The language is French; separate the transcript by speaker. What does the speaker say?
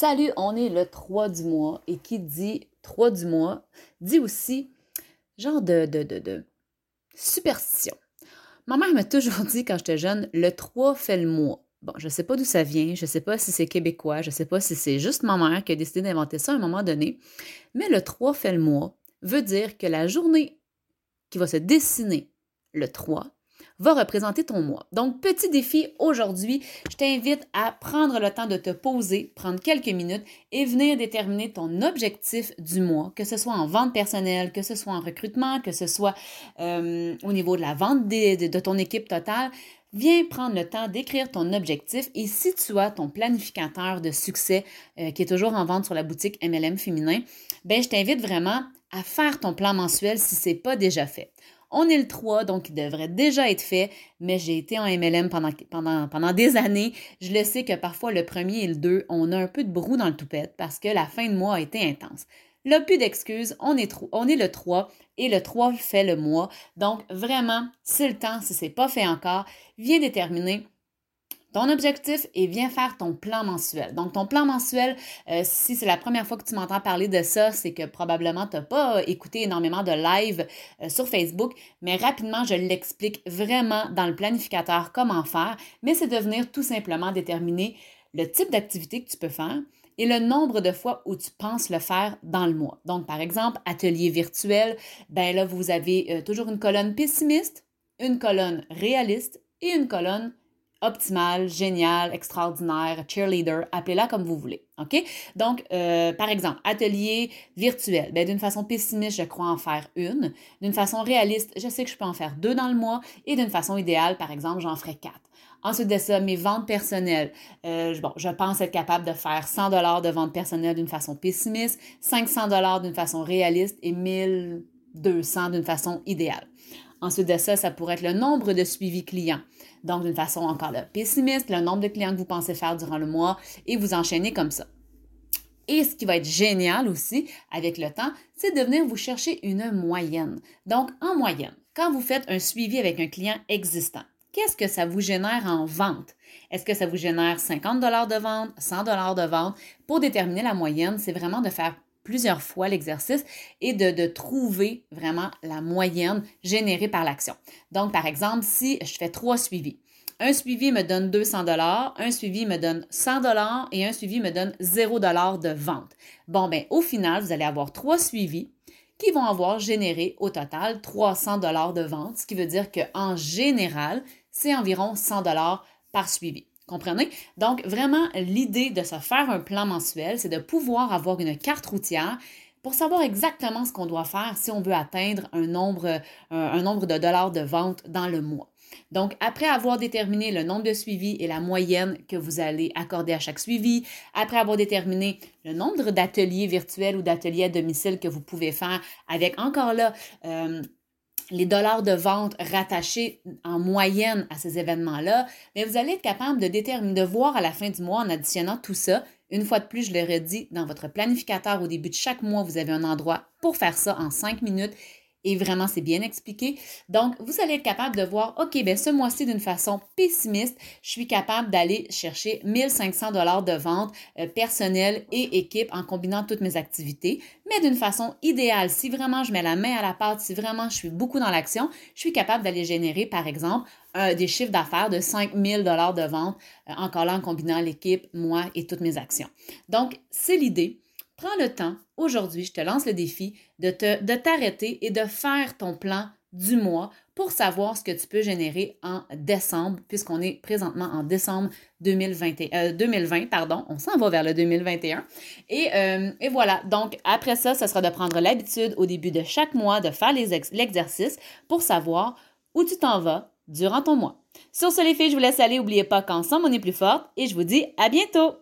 Speaker 1: Salut, on est le 3 du mois et qui dit 3 du mois dit aussi genre de, de, de, de superstition. Ma mère m'a toujours dit quand j'étais jeune, le 3 fait le mois. Bon, je ne sais pas d'où ça vient, je ne sais pas si c'est québécois, je ne sais pas si c'est juste ma mère qui a décidé d'inventer ça à un moment donné, mais le 3 fait le mois veut dire que la journée qui va se dessiner le 3 va représenter ton mois. Donc, petit défi aujourd'hui, je t'invite à prendre le temps de te poser, prendre quelques minutes et venir déterminer ton objectif du mois, que ce soit en vente personnelle, que ce soit en recrutement, que ce soit euh, au niveau de la vente de, ton équipe totale. Viens prendre le temps d'écrire ton objectif et si tu as ton planificateur de succès euh, qui est toujours en vente sur la boutique MLM féminin, ben je t'invite vraiment à faire ton plan mensuel si ce n'est pas déjà fait. On est le 3, donc il devrait déjà être fait, mais j'ai été en MLM pendant, pendant, pendant des années. Je le sais que parfois le premier et le 2, on a un peu de brou dans le toupette parce que la fin de mois a été intense. Là, plus d'excuses, on est, on est le 3 et le 3 fait le mois. Donc, vraiment, c'est le temps, si ce n'est pas fait encore, viens déterminer ton objectif et viens faire ton plan mensuel. Donc, ton plan mensuel, euh, si c'est la première fois que tu m'entends parler de ça, c'est que probablement tu n'as pas écouté énormément de live euh, sur Facebook, mais rapidement, je l'explique vraiment dans le planificateur comment faire, mais c'est de venir tout simplement déterminer le type d'activité que tu peux faire et le nombre de fois où tu penses le faire dans le mois. Donc, par exemple, atelier virtuel, ben là, vous avez euh, toujours une colonne pessimiste, une colonne réaliste et une colonne optimale, géniale, extraordinaire, cheerleader, appelez-la comme vous voulez. OK? Donc, euh, par exemple, atelier virtuel. Ben, d'une façon pessimiste, je crois en faire une. D'une façon réaliste, je sais que je peux en faire deux dans le mois. Et d'une façon idéale, par exemple, j'en ferai quatre. Ensuite de ça, mes ventes personnelles. Euh, bon, je pense être capable de faire 100 dollars de ventes personnelles d'une façon pessimiste, 500 dollars d'une façon réaliste et 1200 d'une façon idéale. Ensuite de ça, ça pourrait être le nombre de suivis clients. Donc, d'une façon encore pessimiste, le nombre de clients que vous pensez faire durant le mois et vous enchaînez comme ça. Et ce qui va être génial aussi avec le temps, c'est de venir vous chercher une moyenne. Donc, en moyenne, quand vous faites un suivi avec un client existant, qu'est-ce que ça vous génère en vente? Est-ce que ça vous génère 50 de vente, 100 de vente? Pour déterminer la moyenne, c'est vraiment de faire plusieurs fois l'exercice et de, trouver vraiment la moyenne générée par l'action. Donc, par exemple, si je fais trois suivis, un suivi me donne 200 dollars, un suivi me donne 100 dollars et un suivi me donne 0 dollars de vente. Bon, ben au final, vous allez avoir trois suivis qui vont avoir généré au total 300 dollars de vente, ce qui veut dire qu'en général, c'est environ 100 dollars par suivi. Comprenez? Donc, vraiment, l'idée de se faire un plan mensuel, c'est de pouvoir avoir une carte routière pour savoir exactement ce qu'on doit faire si on veut atteindre un nombre, un, nombre de dollars de vente dans le mois. Donc, après avoir déterminé le nombre de suivis et la moyenne que vous allez accorder à chaque suivi, après avoir déterminé le nombre d'ateliers virtuels ou d'ateliers à domicile que vous pouvez faire avec encore là euh, les dollars de vente rattachés en moyenne à ces événements-là, mais vous allez être capable de déterminer, de voir à la fin du mois en additionnant tout ça. Une fois de plus, je le redis, dans votre planificateur au début de chaque mois, vous avez un endroit pour faire ça en cinq minutes et vraiment, c'est bien expliqué. Donc, vous allez être capable de voir, OK, bien, ce mois-ci, d'une façon pessimiste, je suis capable d'aller chercher 1500 dollars de vente euh, personnelle et équipe en combinant toutes mes activités. Mais d'une façon idéale, si vraiment je mets la main à la pâte, si vraiment je suis beaucoup dans l'action, je suis capable d'aller générer, par exemple, des chiffres d'affaires de 5000 dollars de vente, euh, encore là en combinant l'équipe, moi et toutes mes actions. Donc, c'est l'idée. Prends le temps, aujourd'hui, je te lance le défi de, te, de t'arrêter et de faire ton plan du mois pour savoir ce que tu peux générer en décembre, puisqu'on est présentement en décembre 2020, 2020 euh, pardon, on s'en va vers le 2021. Et, euh, et, voilà, donc après ça, ce sera de prendre l'habitude au début de chaque mois de faire l'exercice pour savoir où tu t'en vas durant ton mois. Sur ce les filles, je vous laisse aller, n'oubliez pas qu'ensemble on est plus forte et je vous dis à bientôt!